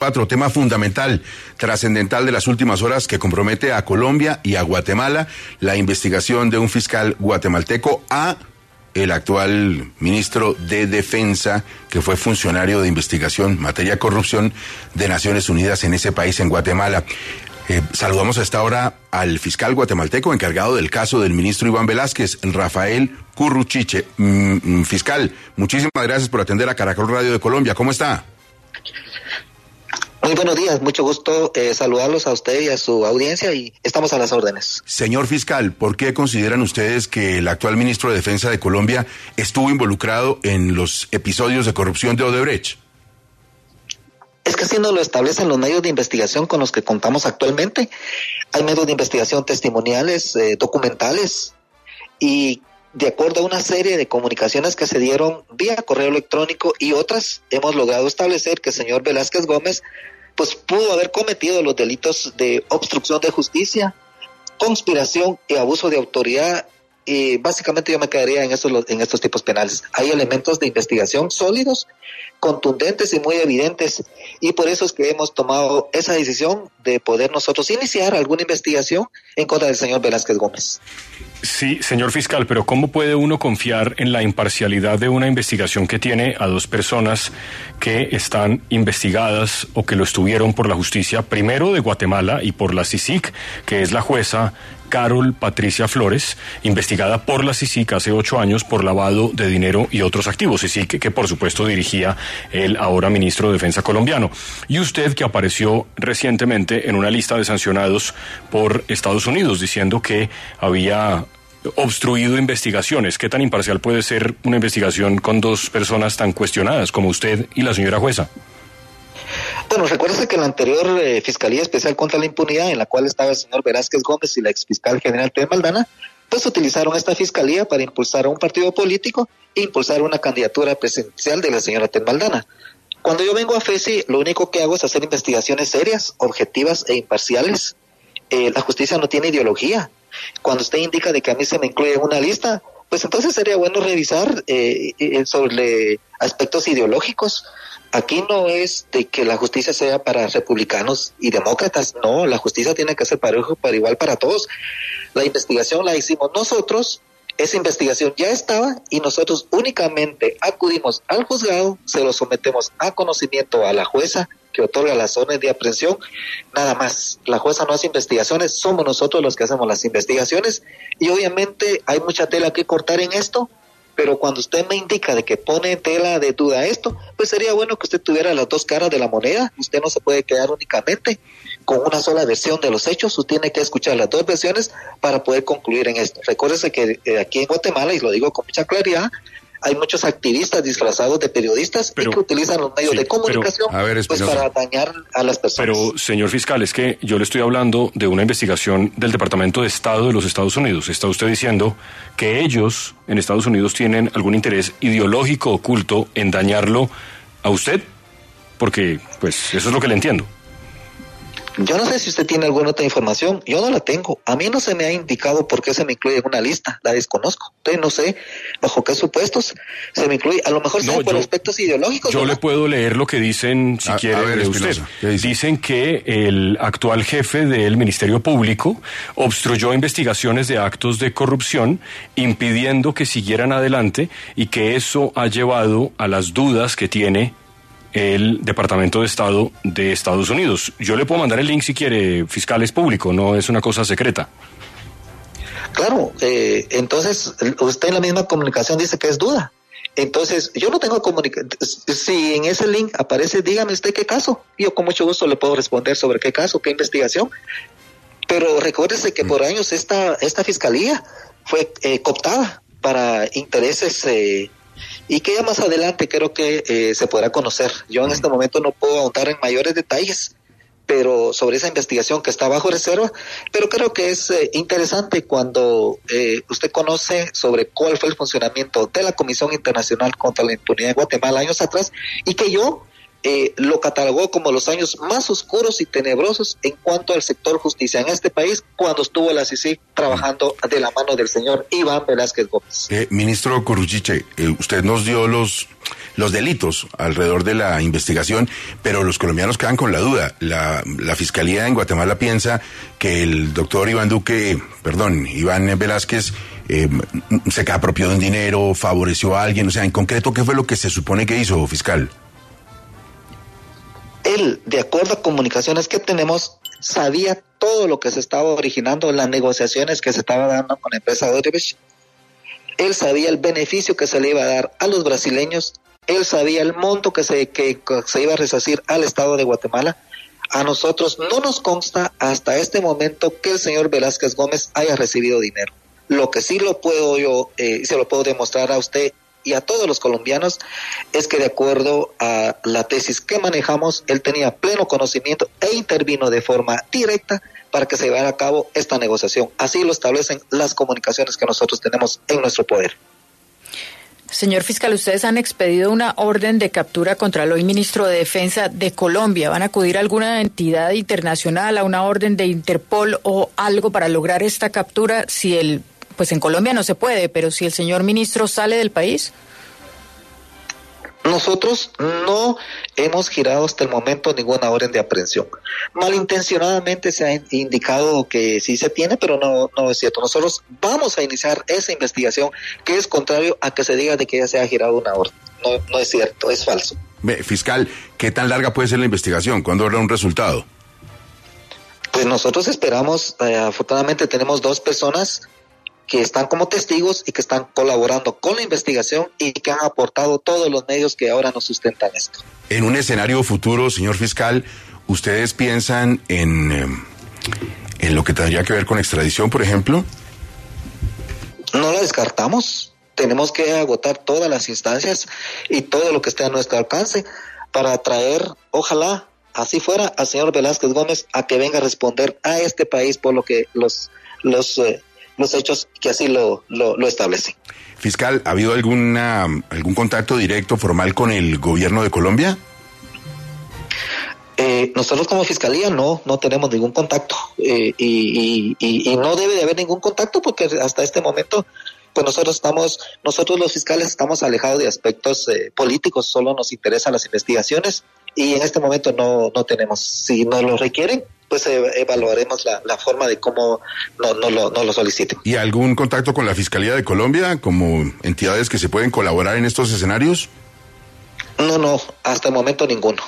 Cuatro, tema fundamental, trascendental de las últimas horas que compromete a Colombia y a Guatemala, la investigación de un fiscal guatemalteco a el actual ministro de Defensa, que fue funcionario de investigación materia corrupción de Naciones Unidas en ese país, en Guatemala. Eh, saludamos a esta hora al fiscal guatemalteco encargado del caso del ministro Iván Velázquez, Rafael Curruchiche. Mm, mm, fiscal, muchísimas gracias por atender a Caracol Radio de Colombia. ¿Cómo está? Muy buenos días, mucho gusto eh, saludarlos a usted y a su audiencia y estamos a las órdenes. Señor fiscal, ¿por qué consideran ustedes que el actual ministro de Defensa de Colombia estuvo involucrado en los episodios de corrupción de Odebrecht? Es que así nos lo establecen los medios de investigación con los que contamos actualmente. Hay medios de investigación testimoniales, eh, documentales y de acuerdo a una serie de comunicaciones que se dieron vía correo electrónico y otras, hemos logrado establecer que el señor Velázquez Gómez pues pudo haber cometido los delitos de obstrucción de justicia, conspiración y abuso de autoridad. Y básicamente yo me quedaría en estos, en estos tipos penales. Hay elementos de investigación sólidos, contundentes y muy evidentes. Y por eso es que hemos tomado esa decisión de poder nosotros iniciar alguna investigación en contra del señor Velázquez Gómez. Sí, señor fiscal, pero ¿cómo puede uno confiar en la imparcialidad de una investigación que tiene a dos personas que están investigadas o que lo estuvieron por la justicia, primero de Guatemala y por la CICIC, que es la jueza Carol Patricia Flores, investigada por la CICIC hace ocho años por lavado de dinero y otros activos. CICIC, que por supuesto dirigía el ahora ministro de Defensa colombiano. Y usted, que apareció recientemente en una lista de sancionados por Estados Unidos, diciendo que había obstruido investigaciones. ¿Qué tan imparcial puede ser una investigación con dos personas tan cuestionadas como usted y la señora jueza? Bueno, recuérdese que la anterior eh, Fiscalía Especial contra la Impunidad, en la cual estaba el señor Velázquez Gómez y la exfiscal general Ted Maldana, pues utilizaron esta fiscalía para impulsar a un partido político e impulsar una candidatura presidencial de la señora Ted Maldana. Cuando yo vengo a FESI, lo único que hago es hacer investigaciones serias, objetivas e imparciales. Eh, la justicia no tiene ideología. Cuando usted indica de que a mí se me incluye en una lista, pues entonces sería bueno revisar eh, eh, sobre aspectos ideológicos. Aquí no es de que la justicia sea para republicanos y demócratas, no, la justicia tiene que ser para igual para todos. La investigación la hicimos nosotros, esa investigación ya estaba y nosotros únicamente acudimos al juzgado, se lo sometemos a conocimiento a la jueza que otorga las órdenes de aprehensión, nada más. La jueza no hace investigaciones, somos nosotros los que hacemos las investigaciones y obviamente hay mucha tela que cortar en esto, pero cuando usted me indica de que pone tela de duda esto, pues sería bueno que usted tuviera las dos caras de la moneda. Usted no se puede quedar únicamente con una sola versión de los hechos, usted tiene que escuchar las dos versiones para poder concluir en esto. Recuérdese que eh, aquí en Guatemala, y lo digo con mucha claridad, hay muchos activistas disfrazados de periodistas que utilizan los medios de comunicación pues, para dañar a las personas. Pero, señor fiscal, es que yo le estoy hablando de una investigación del Departamento de Estado de los Estados Unidos. Está usted diciendo que ellos en Estados Unidos tienen algún interés ideológico oculto en dañarlo a usted, porque pues eso es lo que le entiendo. Yo no sé si usted tiene alguna otra información, yo no la tengo. A mí no se me ha indicado por qué se me incluye en una lista, la desconozco. Entonces no sé bajo qué supuestos se me incluye. A lo mejor no, por aspectos ideológicos. Yo le puedo leer lo que dicen, si quiere, de usted. Dicen que el actual jefe del Ministerio Público obstruyó investigaciones de actos de corrupción, impidiendo que siguieran adelante y que eso ha llevado a las dudas que tiene el Departamento de Estado de Estados Unidos. Yo le puedo mandar el link si quiere, fiscal es público, no es una cosa secreta. Claro, eh, entonces usted en la misma comunicación dice que es duda. Entonces, yo no tengo comunicación. Si en ese link aparece, dígame usted qué caso. Yo con mucho gusto le puedo responder sobre qué caso, qué investigación. Pero recuérdese que por años esta, esta fiscalía fue eh, cooptada para intereses eh, y que ya más adelante creo que eh, se podrá conocer. Yo en este momento no puedo ahondar en mayores detalles, pero sobre esa investigación que está bajo reserva, pero creo que es eh, interesante cuando eh, usted conoce sobre cuál fue el funcionamiento de la Comisión Internacional contra la Impunidad de Guatemala años atrás y que yo eh, lo catalogó como los años más oscuros y tenebrosos en cuanto al sector justicia en este país cuando estuvo la CICI trabajando de la mano del señor Iván Velázquez Gómez. ministro Corruchiche, usted nos dio los los delitos alrededor de la investigación, pero los colombianos quedan con la duda. La, Fiscalía en Guatemala piensa que el doctor Iván Duque, perdón, Iván Velázquez, eh, se apropió de un dinero, favoreció a alguien, o sea, en concreto, ¿qué fue lo que se supone que hizo, fiscal? Él, de acuerdo a comunicaciones que tenemos, sabía todo lo que se estaba originando, las negociaciones que se estaba dando con la empresa Odebrecht. Él sabía el beneficio que se le iba a dar a los brasileños él sabía el monto que se, que se iba a resacir al Estado de Guatemala. A nosotros no nos consta hasta este momento que el señor Velázquez Gómez haya recibido dinero. Lo que sí lo puedo yo, eh, se lo puedo demostrar a usted y a todos los colombianos es que de acuerdo a la tesis que manejamos, él tenía pleno conocimiento e intervino de forma directa para que se llevara a cabo esta negociación. Así lo establecen las comunicaciones que nosotros tenemos en nuestro poder. Señor fiscal, ustedes han expedido una orden de captura contra el hoy ministro de Defensa de Colombia. ¿Van a acudir a alguna entidad internacional, a una orden de Interpol o algo para lograr esta captura? Si el, pues en Colombia no se puede, pero si el señor ministro sale del país. Nosotros no hemos girado hasta el momento ninguna orden de aprehensión. Malintencionadamente se ha indicado que sí se tiene, pero no, no es cierto. Nosotros vamos a iniciar esa investigación que es contrario a que se diga de que ya se ha girado una orden. No, no es cierto, es falso. Fiscal, ¿qué tan larga puede ser la investigación? ¿Cuándo habrá un resultado? Pues nosotros esperamos, eh, afortunadamente tenemos dos personas que están como testigos y que están colaborando con la investigación y que han aportado todos los medios que ahora nos sustentan esto. En un escenario futuro, señor fiscal, ¿ustedes piensan en, em, en lo que tendría que ver con extradición, por ejemplo? No la descartamos. Tenemos que agotar todas las instancias y todo lo que esté a nuestro alcance para traer, ojalá, así fuera, al señor Velázquez Gómez a que venga a responder a este país por lo que los, los eh, los hechos que así lo, lo, establecen. Fiscal, ¿ha habido alguna, algún contacto directo, formal con el gobierno de Colombia? Eh, nosotros como fiscalía no, no tenemos ningún contacto eh, y, y, y, no debe de haber ningún contacto porque hasta este momento pues nosotros estamos, nosotros los fiscales estamos alejados de aspectos eh, políticos, solo nos interesan las investigaciones y en este momento no, no tenemos, si nos lo requieren, pues evaluaremos la, la, forma de cómo no, no, lo, no lo soliciten. ¿Y algún contacto con la Fiscalía de Colombia como entidades que se pueden colaborar en estos escenarios? No, no, hasta el momento ninguno.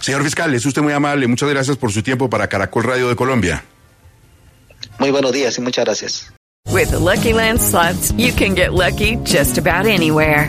Señor fiscal, es usted muy amable. Muchas gracias por su tiempo para Caracol Radio de Colombia. Muy buenos días y muchas gracias. With the Lucky Land slots, you can get lucky just about anywhere.